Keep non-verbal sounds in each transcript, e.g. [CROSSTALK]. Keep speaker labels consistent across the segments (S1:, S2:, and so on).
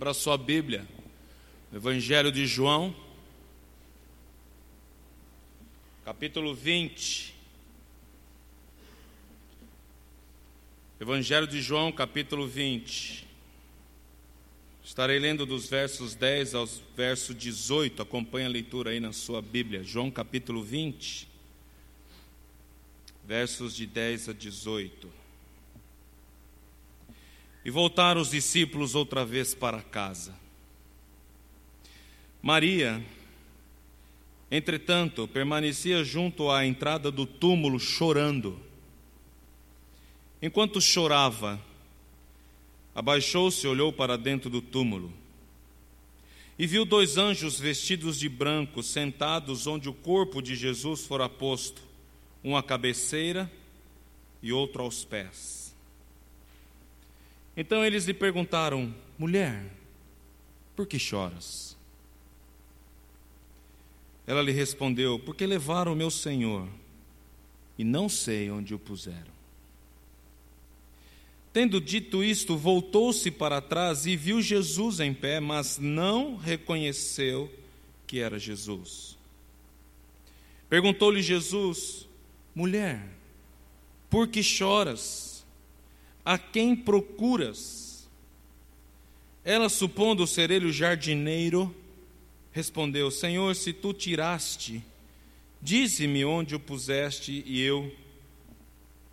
S1: Abra sua Bíblia, Evangelho de João, capítulo 20. Evangelho de João, capítulo 20. Estarei lendo dos versos 10 aos versos 18. Acompanhe a leitura aí na sua Bíblia. João, capítulo 20, versos de 10 a 18. E voltaram os discípulos outra vez para casa. Maria, entretanto, permanecia junto à entrada do túmulo chorando. Enquanto chorava, abaixou-se e olhou para dentro do túmulo. E viu dois anjos vestidos de branco sentados onde o corpo de Jesus fora posto, um à cabeceira e outro aos pés. Então eles lhe perguntaram: Mulher, por que choras? Ela lhe respondeu: Porque levaram o meu senhor e não sei onde o puseram. Tendo dito isto, voltou-se para trás e viu Jesus em pé, mas não reconheceu que era Jesus. Perguntou-lhe Jesus: Mulher, por que choras? A quem procuras? Ela, supondo ser ele o jardineiro, respondeu: Senhor, se tu tiraste, dize-me onde o puseste e eu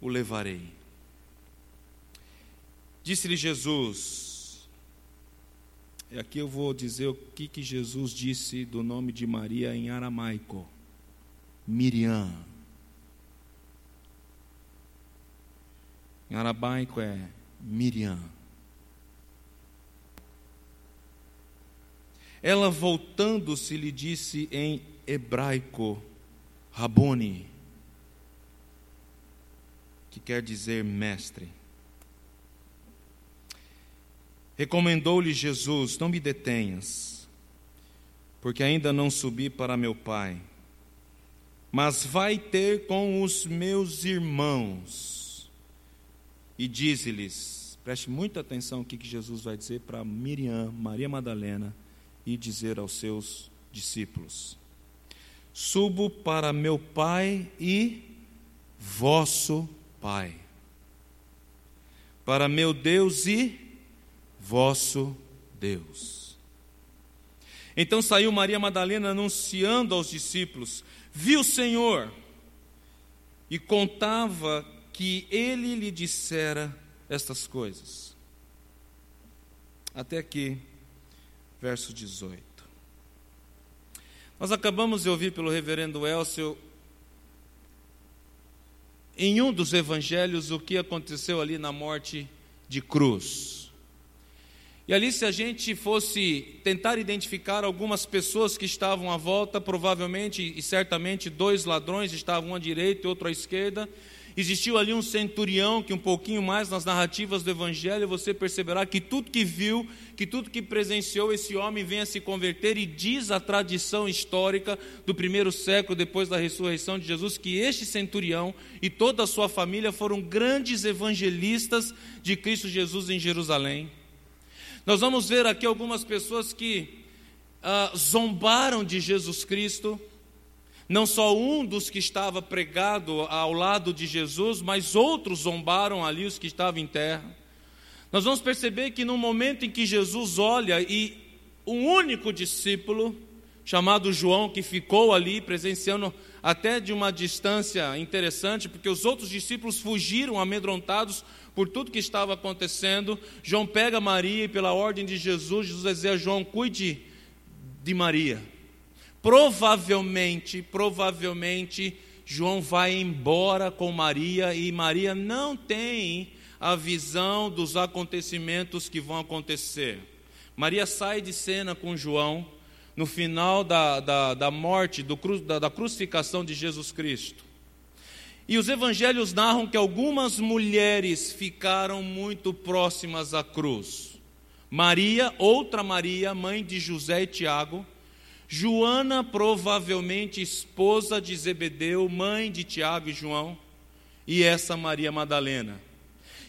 S1: o levarei. Disse-lhe Jesus, e aqui eu vou dizer o que, que Jesus disse do nome de Maria em aramaico: Miriam. Em arabaico é Miriam. Ela voltando-se lhe disse em hebraico, Rabone, que quer dizer mestre. Recomendou-lhe Jesus: Não me detenhas, porque ainda não subi para meu Pai, mas vai ter com os meus irmãos e dize-lhes, preste muita atenção o que Jesus vai dizer para Miriam, Maria Madalena, e dizer aos seus discípulos: Subo para meu Pai e vosso Pai, para meu Deus e vosso Deus. Então saiu Maria Madalena anunciando aos discípulos: Viu o Senhor, e contava que ele lhe dissera estas coisas. Até aqui, verso 18. Nós acabamos de ouvir pelo reverendo Elcio, em um dos evangelhos, o que aconteceu ali na morte de cruz. E ali, se a gente fosse tentar identificar algumas pessoas que estavam à volta, provavelmente e certamente dois ladrões estavam à direita e outro à esquerda, Existiu ali um centurião que, um pouquinho mais nas narrativas do Evangelho, você perceberá que tudo que viu, que tudo que presenciou, esse homem vem a se converter, e diz a tradição histórica do primeiro século, depois da ressurreição de Jesus, que este centurião e toda a sua família foram grandes evangelistas de Cristo Jesus em Jerusalém. Nós vamos ver aqui algumas pessoas que ah, zombaram de Jesus Cristo, não só um dos que estava pregado ao lado de Jesus, mas outros zombaram ali os que estavam em terra. Nós vamos perceber que no momento em que Jesus olha e um único discípulo, chamado João, que ficou ali presenciando até de uma distância interessante, porque os outros discípulos fugiram amedrontados por tudo que estava acontecendo. João pega Maria e, pela ordem de Jesus, Jesus dizia a João: cuide de Maria provavelmente, provavelmente, João vai embora com Maria e Maria não tem a visão dos acontecimentos que vão acontecer. Maria sai de cena com João no final da, da, da morte, do, da, da crucificação de Jesus Cristo. E os evangelhos narram que algumas mulheres ficaram muito próximas à cruz. Maria, outra Maria, mãe de José e Tiago, Joana, provavelmente esposa de Zebedeu, mãe de Tiago e João, e essa Maria Madalena.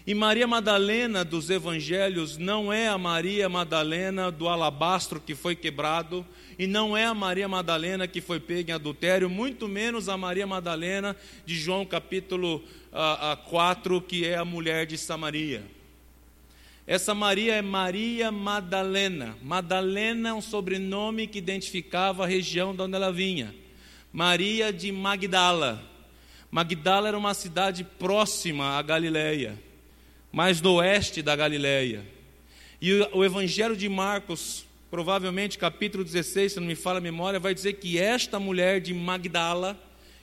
S1: E Maria Madalena dos evangelhos não é a Maria Madalena do alabastro que foi quebrado, e não é a Maria Madalena que foi pega em adultério, muito menos a Maria Madalena de João capítulo uh, uh, 4, que é a mulher de Samaria. Essa Maria é Maria Madalena. Madalena é um sobrenome que identificava a região de onde ela vinha. Maria de Magdala. Magdala era uma cidade próxima à Galileia mais do oeste da Galileia. E o Evangelho de Marcos, provavelmente capítulo 16, se não me fala a memória, vai dizer que esta mulher de Magdala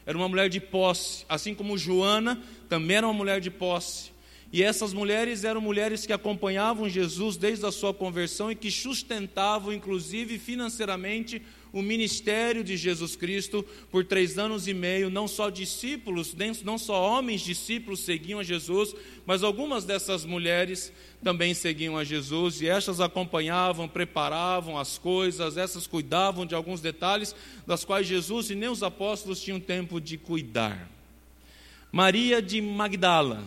S1: era uma mulher de posse, assim como Joana também era uma mulher de posse. E essas mulheres eram mulheres que acompanhavam Jesus desde a sua conversão e que sustentavam, inclusive financeiramente, o ministério de Jesus Cristo por três anos e meio. Não só discípulos, não só homens discípulos seguiam a Jesus, mas algumas dessas mulheres também seguiam a Jesus e estas acompanhavam, preparavam as coisas, essas cuidavam de alguns detalhes das quais Jesus e nem os apóstolos tinham tempo de cuidar. Maria de Magdala,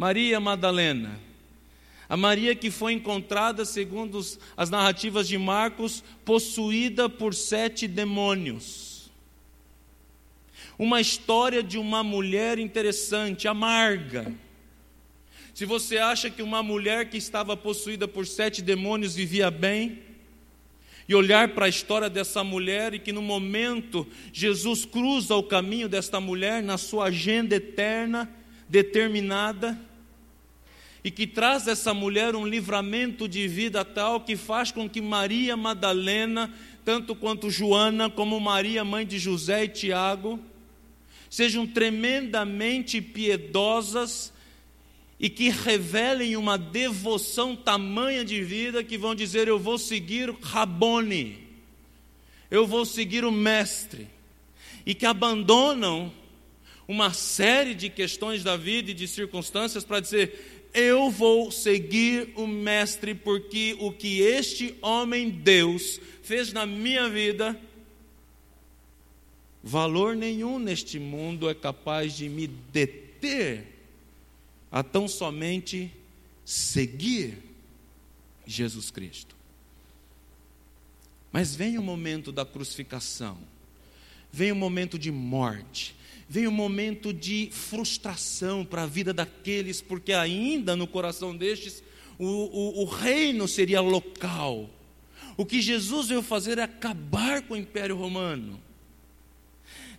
S1: Maria Madalena, a Maria que foi encontrada, segundo as narrativas de Marcos, possuída por sete demônios. Uma história de uma mulher interessante, amarga. Se você acha que uma mulher que estava possuída por sete demônios vivia bem, e olhar para a história dessa mulher e que no momento Jesus cruza o caminho desta mulher na sua agenda eterna, determinada, e que traz essa mulher um livramento de vida tal que faz com que Maria Madalena, tanto quanto Joana, como Maria, mãe de José e Tiago, sejam tremendamente piedosas e que revelem uma devoção tamanha de vida que vão dizer: Eu vou seguir Rabone, eu vou seguir o Mestre, e que abandonam uma série de questões da vida e de circunstâncias para dizer: eu vou seguir o Mestre, porque o que este homem Deus fez na minha vida, valor nenhum neste mundo é capaz de me deter a tão somente seguir Jesus Cristo. Mas vem o momento da crucificação, vem o momento de morte, vem um momento de frustração para a vida daqueles, porque ainda no coração destes o, o, o reino seria local. O que Jesus veio fazer é acabar com o Império Romano.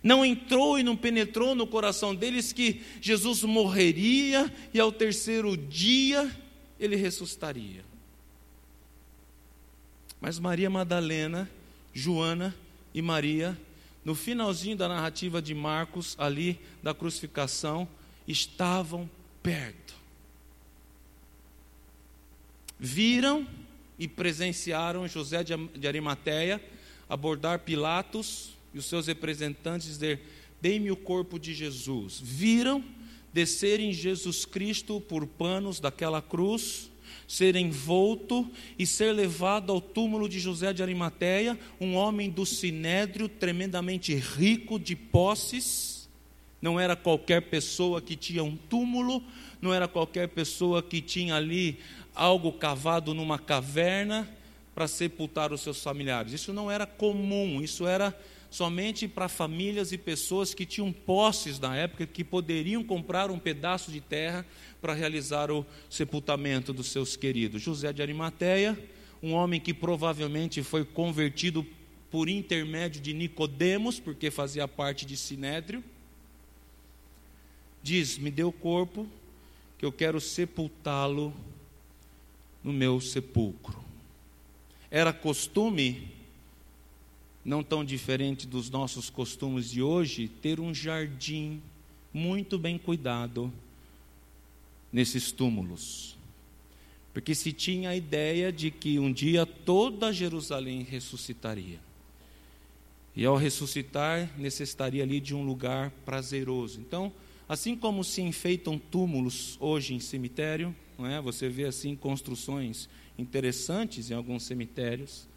S1: Não entrou e não penetrou no coração deles que Jesus morreria e ao terceiro dia ele ressuscitaria. Mas Maria Madalena, Joana e Maria no finalzinho da narrativa de Marcos, ali da crucificação, estavam perto. Viram e presenciaram José de Arimateia abordar Pilatos e os seus representantes dizer: Dei-me o corpo de Jesus. Viram descerem Jesus Cristo por panos daquela cruz ser envolto e ser levado ao túmulo de José de Arimateia, um homem do sinédrio, tremendamente rico de posses. Não era qualquer pessoa que tinha um túmulo, não era qualquer pessoa que tinha ali algo cavado numa caverna para sepultar os seus familiares. Isso não era comum, isso era somente para famílias e pessoas que tinham posses na época, que poderiam comprar um pedaço de terra para realizar o sepultamento dos seus queridos. José de Arimateia, um homem que provavelmente foi convertido por intermédio de Nicodemos, porque fazia parte de Sinédrio, diz: "Me dê o corpo, que eu quero sepultá-lo no meu sepulcro". Era costume não tão diferente dos nossos costumes de hoje, ter um jardim muito bem cuidado nesses túmulos. Porque se tinha a ideia de que um dia toda Jerusalém ressuscitaria. E ao ressuscitar, necessitaria ali de um lugar prazeroso. Então, assim como se enfeitam túmulos hoje em cemitério, não é? Você vê assim construções interessantes em alguns cemitérios.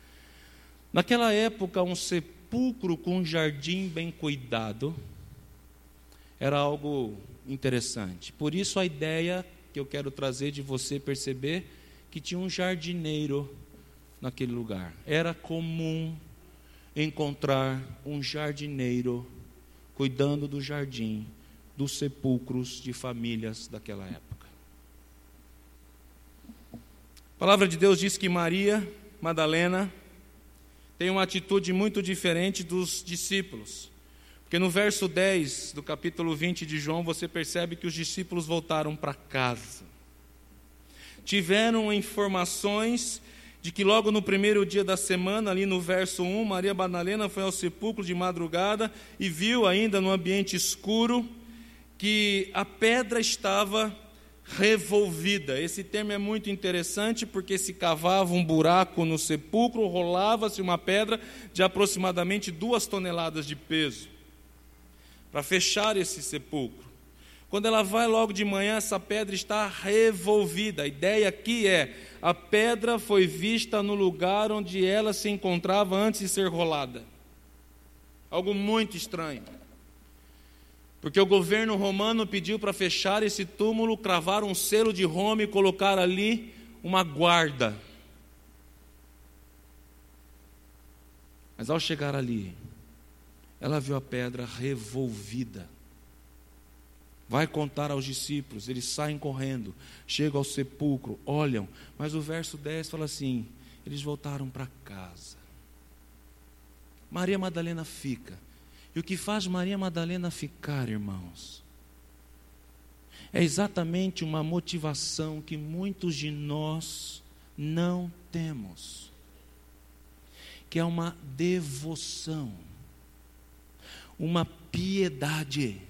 S1: Naquela época, um sepulcro com um jardim bem cuidado era algo interessante. Por isso, a ideia que eu quero trazer de você perceber que tinha um jardineiro naquele lugar. Era comum encontrar um jardineiro cuidando do jardim dos sepulcros de famílias daquela época. A palavra de Deus diz que Maria Madalena tem uma atitude muito diferente dos discípulos. Porque no verso 10 do capítulo 20 de João, você percebe que os discípulos voltaram para casa. Tiveram informações de que logo no primeiro dia da semana, ali no verso 1, Maria Madalena foi ao sepulcro de madrugada e viu ainda no ambiente escuro que a pedra estava revolvida. Esse termo é muito interessante porque se cavava um buraco no sepulcro, rolava-se uma pedra de aproximadamente duas toneladas de peso para fechar esse sepulcro. Quando ela vai logo de manhã, essa pedra está revolvida. A ideia aqui é: a pedra foi vista no lugar onde ela se encontrava antes de ser rolada. Algo muito estranho. Porque o governo romano pediu para fechar esse túmulo, cravar um selo de Roma e colocar ali uma guarda. Mas ao chegar ali, ela viu a pedra revolvida. Vai contar aos discípulos, eles saem correndo, chegam ao sepulcro, olham, mas o verso 10 fala assim: eles voltaram para casa. Maria Madalena fica. E o que faz Maria Madalena ficar, irmãos, é exatamente uma motivação que muitos de nós não temos, que é uma devoção uma piedade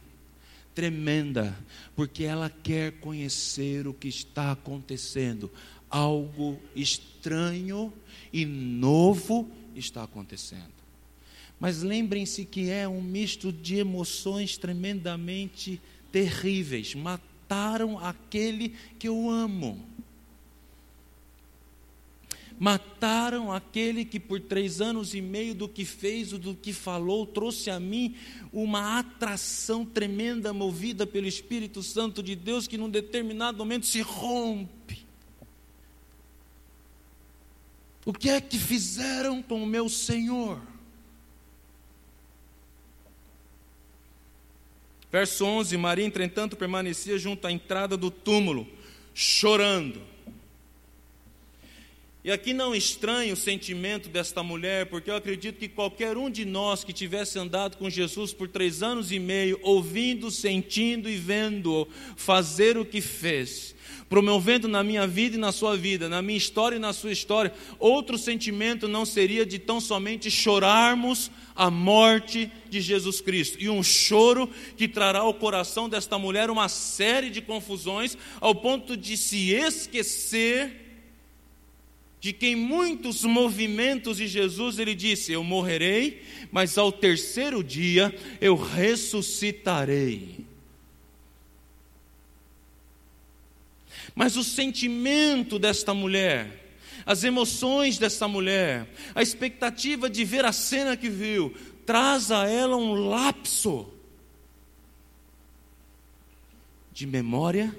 S1: tremenda, porque ela quer conhecer o que está acontecendo. Algo estranho e novo está acontecendo. Mas lembrem-se que é um misto de emoções tremendamente terríveis. Mataram aquele que eu amo Mataram aquele que por três anos e meio do que fez, do que falou, trouxe a mim uma atração tremenda movida pelo Espírito Santo de Deus que num determinado momento se rompe. O que é que fizeram com o meu Senhor? Verso 11: Maria, entretanto, permanecia junto à entrada do túmulo, chorando. E aqui não estranho o sentimento desta mulher, porque eu acredito que qualquer um de nós que tivesse andado com Jesus por três anos e meio, ouvindo, sentindo e vendo fazer o que fez, promovendo na minha vida e na sua vida, na minha história e na sua história, outro sentimento não seria de tão somente chorarmos a morte de Jesus Cristo. E um choro que trará ao coração desta mulher uma série de confusões, ao ponto de se esquecer de que em muitos movimentos de Jesus ele disse: Eu morrerei, mas ao terceiro dia eu ressuscitarei. Mas o sentimento desta mulher, as emoções desta mulher, a expectativa de ver a cena que viu, traz a ela um lapso de memória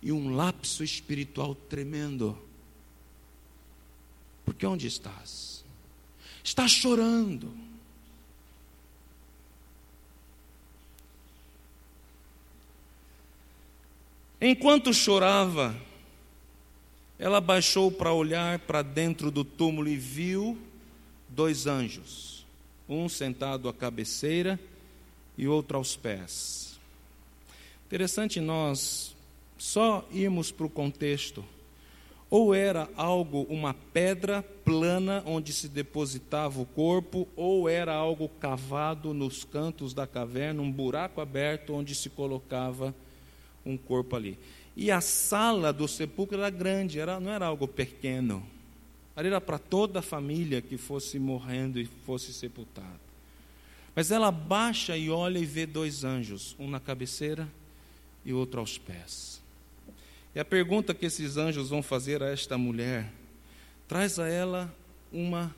S1: e um lapso espiritual tremendo. Porque onde estás? Estás chorando. Enquanto chorava, ela baixou para olhar para dentro do túmulo e viu dois anjos, um sentado à cabeceira e outro aos pés. Interessante nós só irmos para o contexto ou era algo, uma pedra plana onde se depositava o corpo, ou era algo cavado nos cantos da caverna, um buraco aberto onde se colocava um corpo ali. E a sala do sepulcro era grande, era, não era algo pequeno. Ali era para toda a família que fosse morrendo e fosse sepultado. Mas ela baixa e olha e vê dois anjos, um na cabeceira e outro aos pés. E a pergunta que esses anjos vão fazer a esta mulher traz a ela uma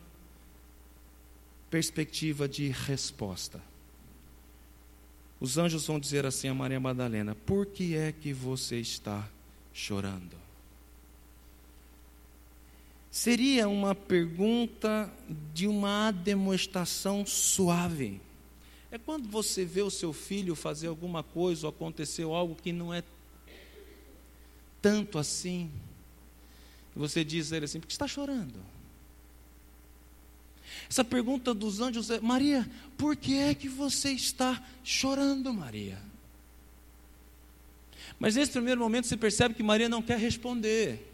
S1: perspectiva de resposta. os anjos vão dizer assim a Maria Madalena: Por que é que você está chorando? Seria uma pergunta de uma demonstração suave. É quando você vê o seu filho fazer alguma coisa ou aconteceu algo que não é tanto assim. Você diz a ele assim: por que está chorando? Essa pergunta dos anjos é: Maria, por que é que você está chorando, Maria? Mas nesse primeiro momento você percebe que Maria não quer responder.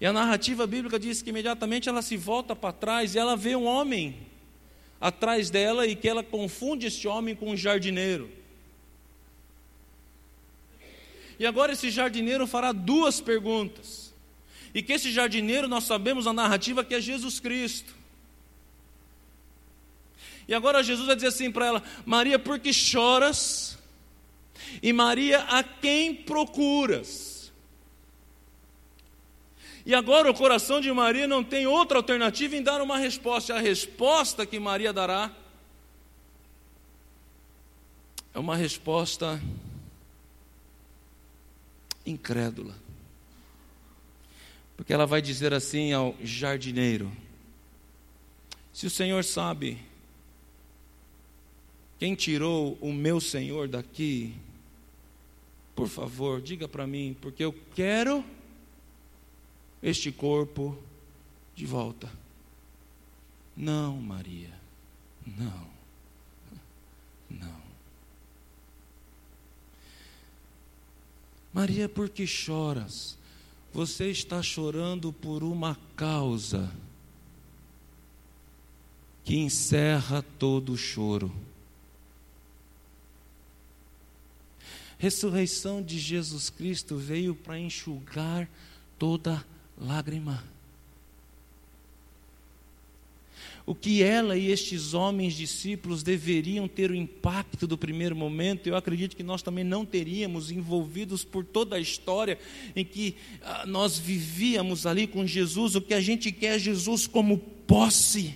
S1: E a narrativa bíblica diz que imediatamente ela se volta para trás e ela vê um homem atrás dela e que ela confunde esse homem com um jardineiro. E agora esse jardineiro fará duas perguntas. E que esse jardineiro, nós sabemos a narrativa que é Jesus Cristo. E agora Jesus vai dizer assim para ela: Maria, por que choras? E Maria, a quem procuras? E agora o coração de Maria não tem outra alternativa em dar uma resposta. A resposta que Maria dará é uma resposta incrédula. Porque ela vai dizer assim ao jardineiro: Se o Senhor sabe quem tirou o meu Senhor daqui, por favor, diga para mim, porque eu quero este corpo de volta. Não, Maria, não. Maria, por que choras? Você está chorando por uma causa que encerra todo o choro. Ressurreição de Jesus Cristo veio para enxugar toda lágrima. O que ela e estes homens discípulos deveriam ter o impacto do primeiro momento, eu acredito que nós também não teríamos, envolvidos por toda a história em que ah, nós vivíamos ali com Jesus. O que a gente quer é Jesus como posse.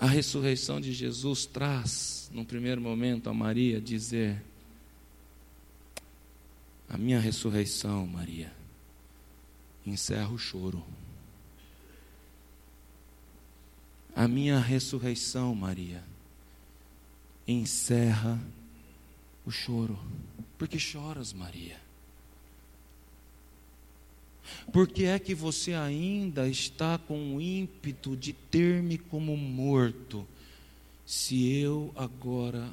S1: A ressurreição de Jesus traz, num primeiro momento, a Maria dizer: A minha ressurreição, Maria, encerra o choro. A minha ressurreição, Maria, encerra o choro. Por que choras, Maria? Por que é que você ainda está com o ímpeto de ter-me como morto, se eu agora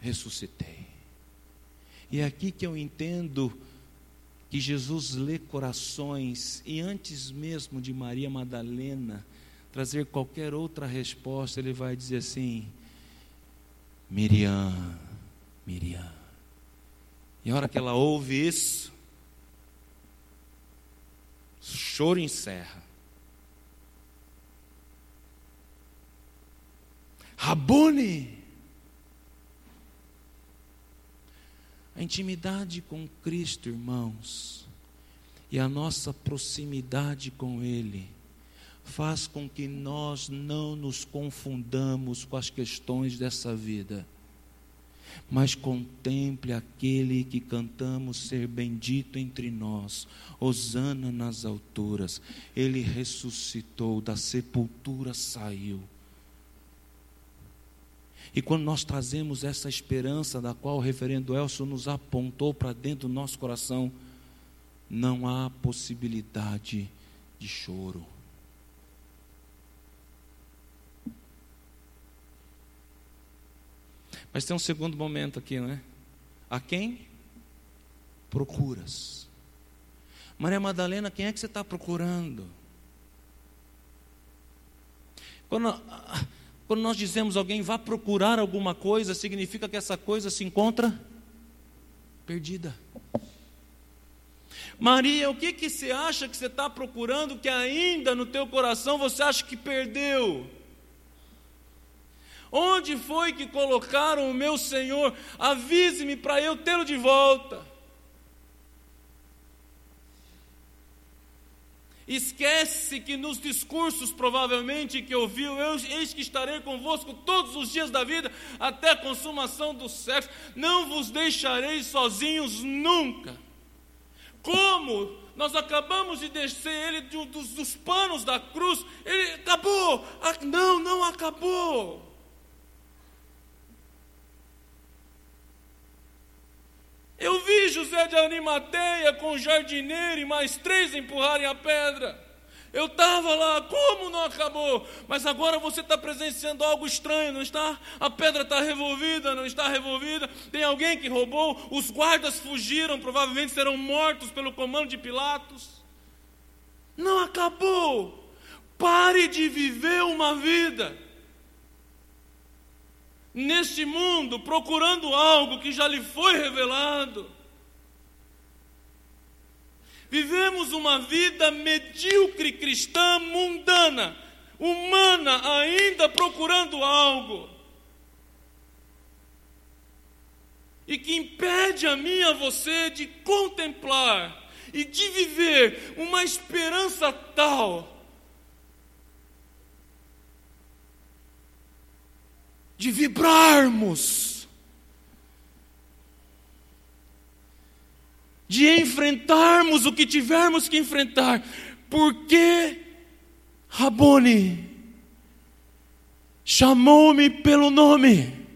S1: ressuscitei? E é aqui que eu entendo que Jesus lê corações e antes mesmo de Maria Madalena trazer qualquer outra resposta, ele vai dizer assim: Miriam, Miriam. E a hora que ela ouve isso, choro encerra. Rabone. A intimidade com Cristo, irmãos, e a nossa proximidade com Ele, faz com que nós não nos confundamos com as questões dessa vida mas contemple aquele que cantamos ser bendito entre nós, Hosana nas alturas. Ele ressuscitou, da sepultura saiu. E quando nós trazemos essa esperança da qual o reverendo Elson nos apontou para dentro do nosso coração, não há possibilidade de choro. Mas tem um segundo momento aqui, não é? A quem procuras? Maria Madalena, quem é que você está procurando? Quando, quando nós dizemos alguém vá procurar alguma coisa, significa que essa coisa se encontra perdida. Maria, o que, que você acha que você está procurando que ainda no teu coração você acha que perdeu? Onde foi que colocaram o meu Senhor? Avise-me para eu tê-lo de volta. Esquece que nos discursos, provavelmente, que ouviu, eu, eis que estarei convosco todos os dias da vida, até a consumação do século, não vos deixarei sozinhos nunca. Como nós acabamos de descer ele dos, dos panos da cruz, ele acabou. Não, não acabou. Eu vi José de Arimateia com o jardineiro e mais três empurrarem a pedra. Eu estava lá, como não acabou? Mas agora você está presenciando algo estranho, não está? A pedra está revolvida, não está revolvida. Tem alguém que roubou, os guardas fugiram, provavelmente serão mortos pelo comando de Pilatos. Não acabou. Pare de viver uma vida neste mundo procurando algo que já lhe foi revelado. Vivemos uma vida medíocre cristã mundana, humana, ainda procurando algo. E que impede a mim e a você de contemplar e de viver uma esperança tal de vibrarmos, de enfrentarmos o que tivermos que enfrentar, porque Rabone chamou-me pelo nome.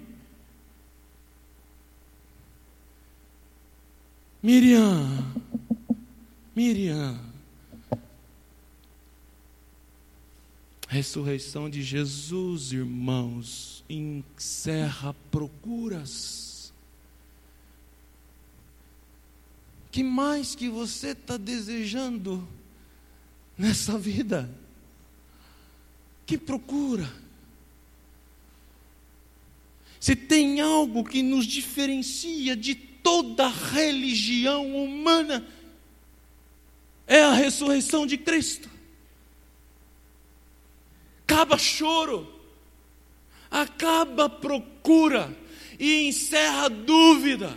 S1: Miriam, Miriam. Ressurreição de Jesus, irmãos, encerra procuras. Que mais que você está desejando nessa vida? Que procura? Se tem algo que nos diferencia de toda religião humana, é a ressurreição de Cristo acaba choro, acaba procura e encerra dúvida.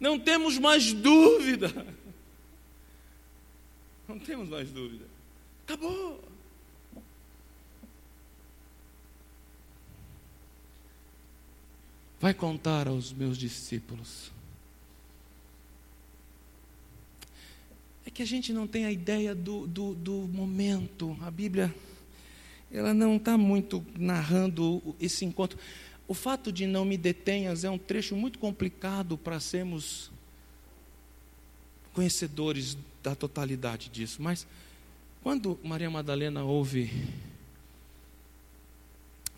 S1: Não temos mais dúvida. [LAUGHS] Não temos mais dúvida. Acabou. Vai contar aos meus discípulos. É que a gente não tem a ideia do, do, do momento. A Bíblia ela não está muito narrando esse encontro. O fato de não me detenhas é um trecho muito complicado para sermos conhecedores da totalidade disso. Mas quando Maria Madalena ouve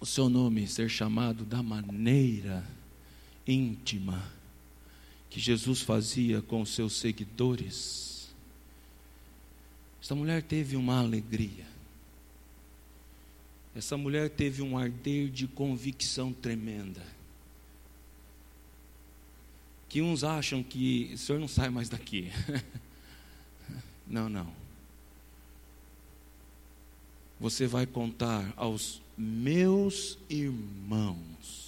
S1: o seu nome ser chamado da maneira íntima que Jesus fazia com os seus seguidores, esta mulher teve uma alegria. Essa mulher teve um arder de convicção tremenda. Que uns acham que o senhor não sai mais daqui. [LAUGHS] não, não. Você vai contar aos meus irmãos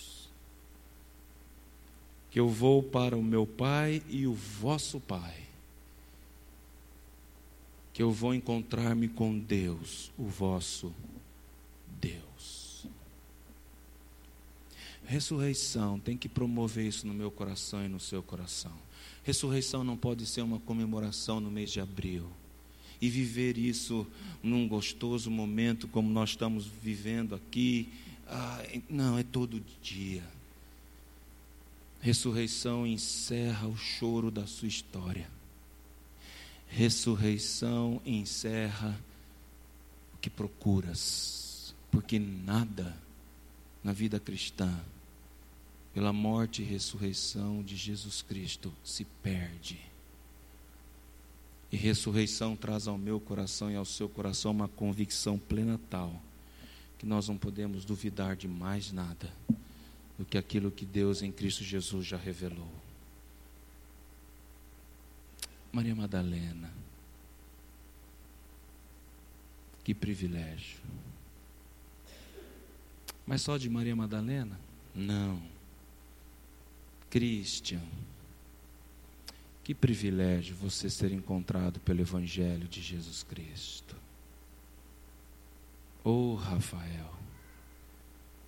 S1: que eu vou para o meu pai e o vosso pai, que eu vou encontrar-me com Deus, o vosso Deus. Ressurreição tem que promover isso no meu coração e no seu coração. Ressurreição não pode ser uma comemoração no mês de abril e viver isso num gostoso momento como nós estamos vivendo aqui. Ah, não, é todo dia. Ressurreição encerra o choro da sua história. Ressurreição encerra o que procuras porque nada na vida cristã, pela morte e ressurreição de Jesus Cristo, se perde. E ressurreição traz ao meu coração e ao seu coração uma convicção plena tal que nós não podemos duvidar de mais nada do que aquilo que Deus em Cristo Jesus já revelou. Maria Madalena, que privilégio. Mas só de Maria Madalena? Não. Christian, Que privilégio você ser encontrado pelo Evangelho de Jesus Cristo. Oh, Rafael,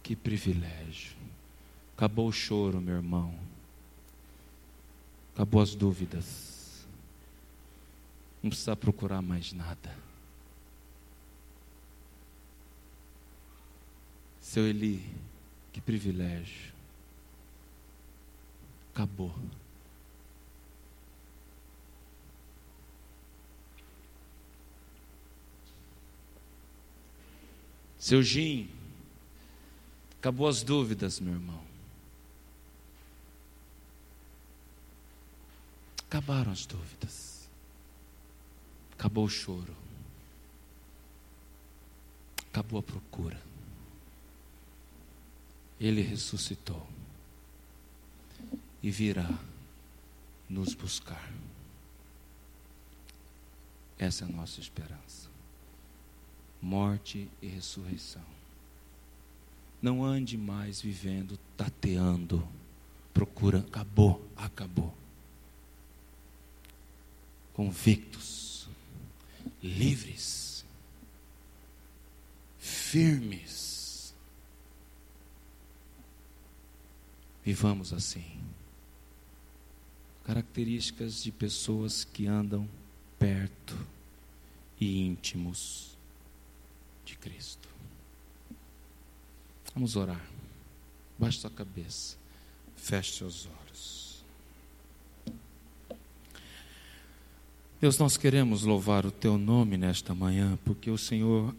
S1: que privilégio. Acabou o choro, meu irmão. Acabou as dúvidas. Não precisa procurar mais nada. Seu Eli, que privilégio. Acabou. Seu Jim, acabou as dúvidas, meu irmão. Acabaram as dúvidas. Acabou o choro. Acabou a procura. Ele ressuscitou e virá nos buscar. Essa é a nossa esperança. Morte e ressurreição. Não ande mais vivendo, tateando, procurando. Acabou, acabou. Convictos, livres, firmes. Vivamos assim características de pessoas que andam perto e íntimos de Cristo. Vamos orar. Baixe sua cabeça. Feche seus olhos. Deus, nós queremos louvar o teu nome nesta manhã, porque o Senhor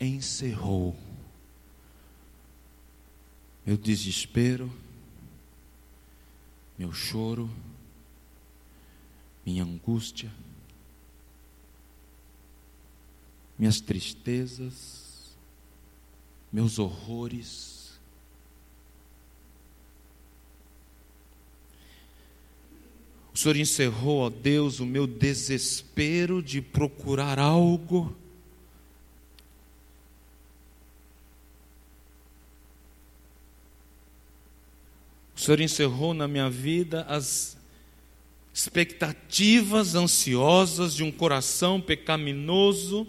S1: encerrou meu desespero, meu choro, minha angústia, minhas tristezas, meus horrores. O Senhor encerrou, ó Deus, o meu desespero de procurar algo. O Senhor encerrou na minha vida as expectativas ansiosas de um coração pecaminoso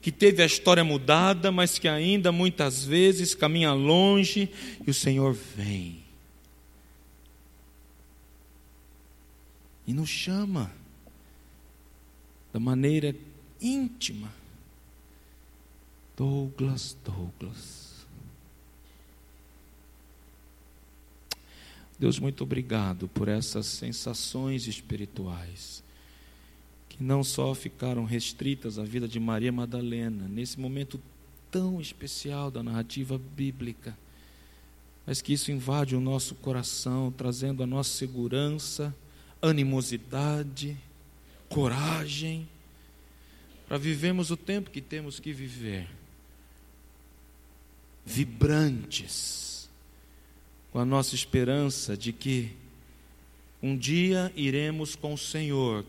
S1: que teve a história mudada, mas que ainda muitas vezes caminha longe e o Senhor vem e nos chama da maneira íntima. Douglas, Douglas. Deus, muito obrigado por essas sensações espirituais, que não só ficaram restritas à vida de Maria Madalena, nesse momento tão especial da narrativa bíblica, mas que isso invade o nosso coração, trazendo a nossa segurança, animosidade, coragem, para vivermos o tempo que temos que viver, vibrantes com a nossa esperança de que um dia iremos com o Senhor,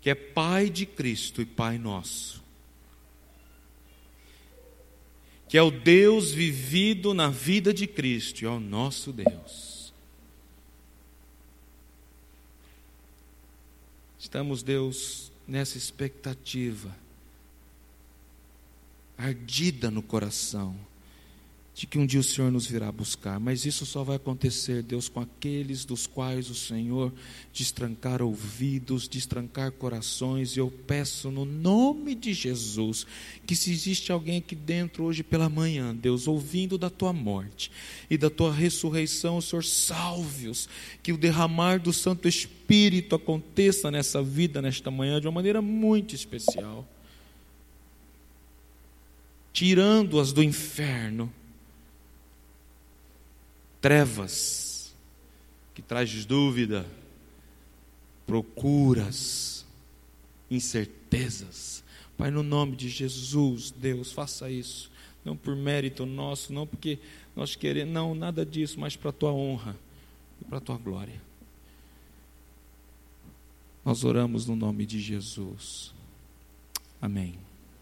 S1: que é Pai de Cristo e Pai nosso, que é o Deus vivido na vida de Cristo e é o nosso Deus. Estamos, Deus, nessa expectativa, ardida no coração de que um dia o Senhor nos virá buscar, mas isso só vai acontecer, Deus, com aqueles dos quais o Senhor destrancar ouvidos, destrancar corações, e eu peço no nome de Jesus que se existe alguém aqui dentro hoje pela manhã, Deus, ouvindo da tua morte e da tua ressurreição, o Senhor salve-os, que o derramar do Santo Espírito aconteça nessa vida, nesta manhã, de uma maneira muito especial. Tirando-as do inferno, trevas, que traz dúvida, procuras, incertezas. Pai, no nome de Jesus, Deus, faça isso. Não por mérito nosso, não porque nós queremos, não, nada disso, mas para a tua honra e para a tua glória. Nós oramos no nome de Jesus. Amém.